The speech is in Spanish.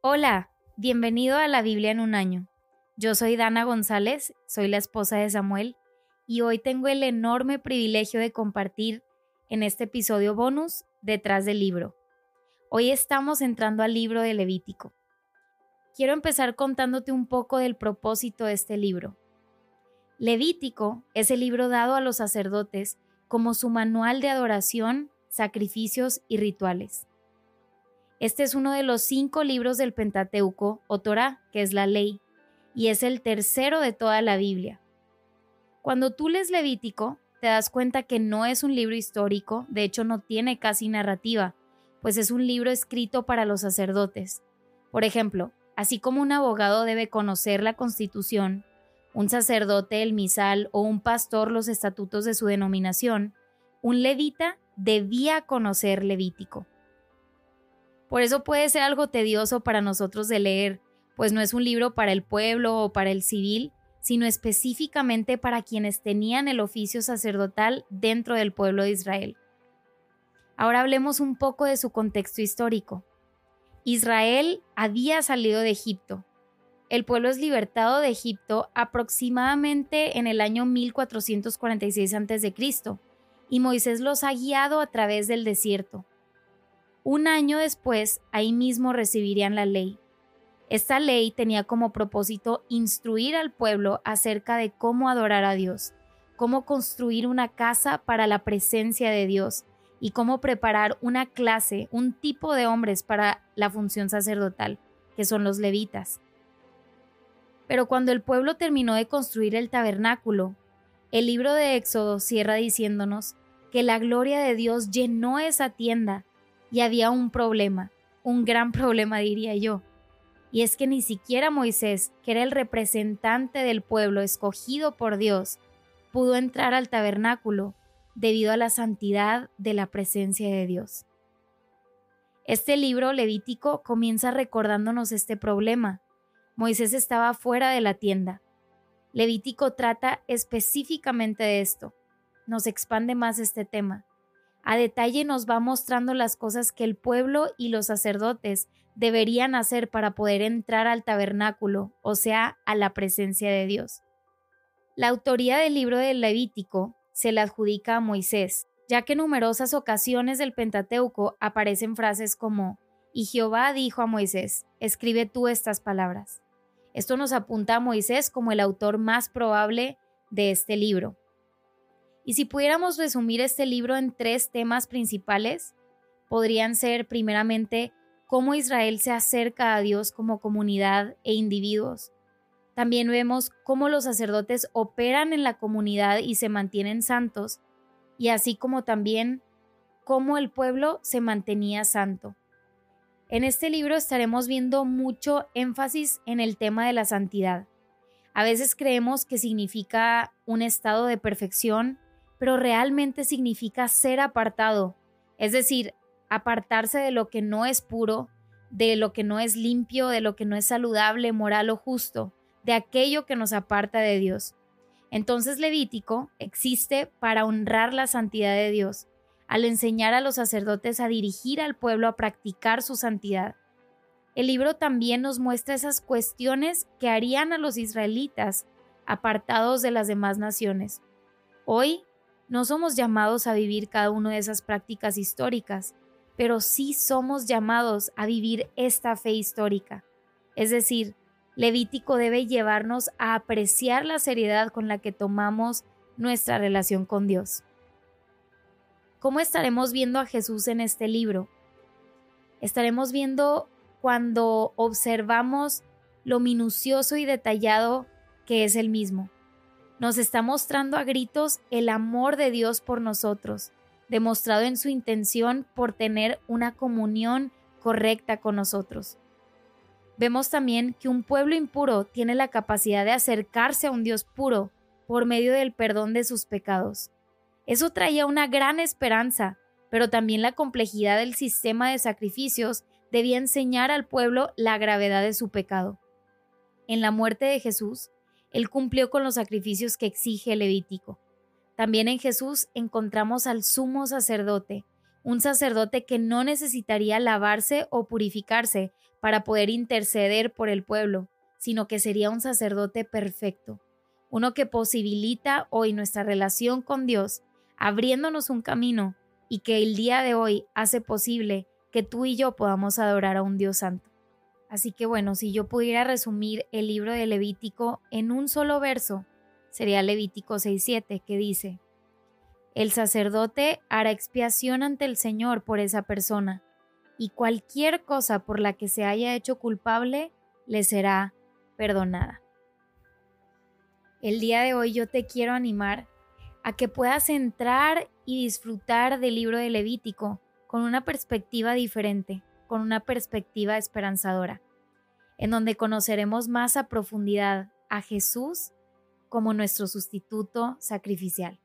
Hola, bienvenido a la Biblia en un año. Yo soy Dana González, soy la esposa de Samuel, y hoy tengo el enorme privilegio de compartir en este episodio bonus detrás del libro. Hoy estamos entrando al libro de Levítico. Quiero empezar contándote un poco del propósito de este libro. Levítico es el libro dado a los sacerdotes como su manual de adoración, sacrificios y rituales. Este es uno de los cinco libros del Pentateuco o Torah, que es la ley, y es el tercero de toda la Biblia. Cuando tú lees Levítico, te das cuenta que no es un libro histórico, de hecho no tiene casi narrativa, pues es un libro escrito para los sacerdotes. Por ejemplo, así como un abogado debe conocer la Constitución, un sacerdote el misal o un pastor los estatutos de su denominación, un levita debía conocer Levítico. Por eso puede ser algo tedioso para nosotros de leer, pues no es un libro para el pueblo o para el civil, sino específicamente para quienes tenían el oficio sacerdotal dentro del pueblo de Israel. Ahora hablemos un poco de su contexto histórico. Israel había salido de Egipto. El pueblo es libertado de Egipto aproximadamente en el año 1446 a.C. y Moisés los ha guiado a través del desierto. Un año después, ahí mismo recibirían la ley. Esta ley tenía como propósito instruir al pueblo acerca de cómo adorar a Dios, cómo construir una casa para la presencia de Dios y cómo preparar una clase, un tipo de hombres para la función sacerdotal, que son los levitas. Pero cuando el pueblo terminó de construir el tabernáculo, el libro de Éxodo cierra diciéndonos que la gloria de Dios llenó esa tienda y había un problema, un gran problema diría yo. Y es que ni siquiera Moisés, que era el representante del pueblo escogido por Dios, pudo entrar al tabernáculo debido a la santidad de la presencia de Dios. Este libro levítico comienza recordándonos este problema. Moisés estaba fuera de la tienda. Levítico trata específicamente de esto. Nos expande más este tema a detalle nos va mostrando las cosas que el pueblo y los sacerdotes deberían hacer para poder entrar al tabernáculo, o sea, a la presencia de Dios. La autoría del libro del Levítico se la adjudica a Moisés, ya que en numerosas ocasiones del Pentateuco aparecen frases como, y Jehová dijo a Moisés, escribe tú estas palabras. Esto nos apunta a Moisés como el autor más probable de este libro. Y si pudiéramos resumir este libro en tres temas principales, podrían ser primeramente cómo Israel se acerca a Dios como comunidad e individuos. También vemos cómo los sacerdotes operan en la comunidad y se mantienen santos, y así como también cómo el pueblo se mantenía santo. En este libro estaremos viendo mucho énfasis en el tema de la santidad. A veces creemos que significa un estado de perfección pero realmente significa ser apartado, es decir, apartarse de lo que no es puro, de lo que no es limpio, de lo que no es saludable, moral o justo, de aquello que nos aparta de Dios. Entonces Levítico existe para honrar la santidad de Dios, al enseñar a los sacerdotes a dirigir al pueblo a practicar su santidad. El libro también nos muestra esas cuestiones que harían a los israelitas apartados de las demás naciones. Hoy no somos llamados a vivir cada una de esas prácticas históricas, pero sí somos llamados a vivir esta fe histórica. Es decir, Levítico debe llevarnos a apreciar la seriedad con la que tomamos nuestra relación con Dios. ¿Cómo estaremos viendo a Jesús en este libro? Estaremos viendo cuando observamos lo minucioso y detallado que es el mismo nos está mostrando a gritos el amor de Dios por nosotros, demostrado en su intención por tener una comunión correcta con nosotros. Vemos también que un pueblo impuro tiene la capacidad de acercarse a un Dios puro por medio del perdón de sus pecados. Eso traía una gran esperanza, pero también la complejidad del sistema de sacrificios debía enseñar al pueblo la gravedad de su pecado. En la muerte de Jesús, él cumplió con los sacrificios que exige el Levítico. También en Jesús encontramos al sumo sacerdote, un sacerdote que no necesitaría lavarse o purificarse para poder interceder por el pueblo, sino que sería un sacerdote perfecto, uno que posibilita hoy nuestra relación con Dios, abriéndonos un camino y que el día de hoy hace posible que tú y yo podamos adorar a un Dios santo. Así que bueno, si yo pudiera resumir el libro de Levítico en un solo verso, sería Levítico 6.7, que dice, el sacerdote hará expiación ante el Señor por esa persona, y cualquier cosa por la que se haya hecho culpable le será perdonada. El día de hoy yo te quiero animar a que puedas entrar y disfrutar del libro de Levítico con una perspectiva diferente, con una perspectiva esperanzadora, en donde conoceremos más a profundidad a Jesús como nuestro sustituto sacrificial.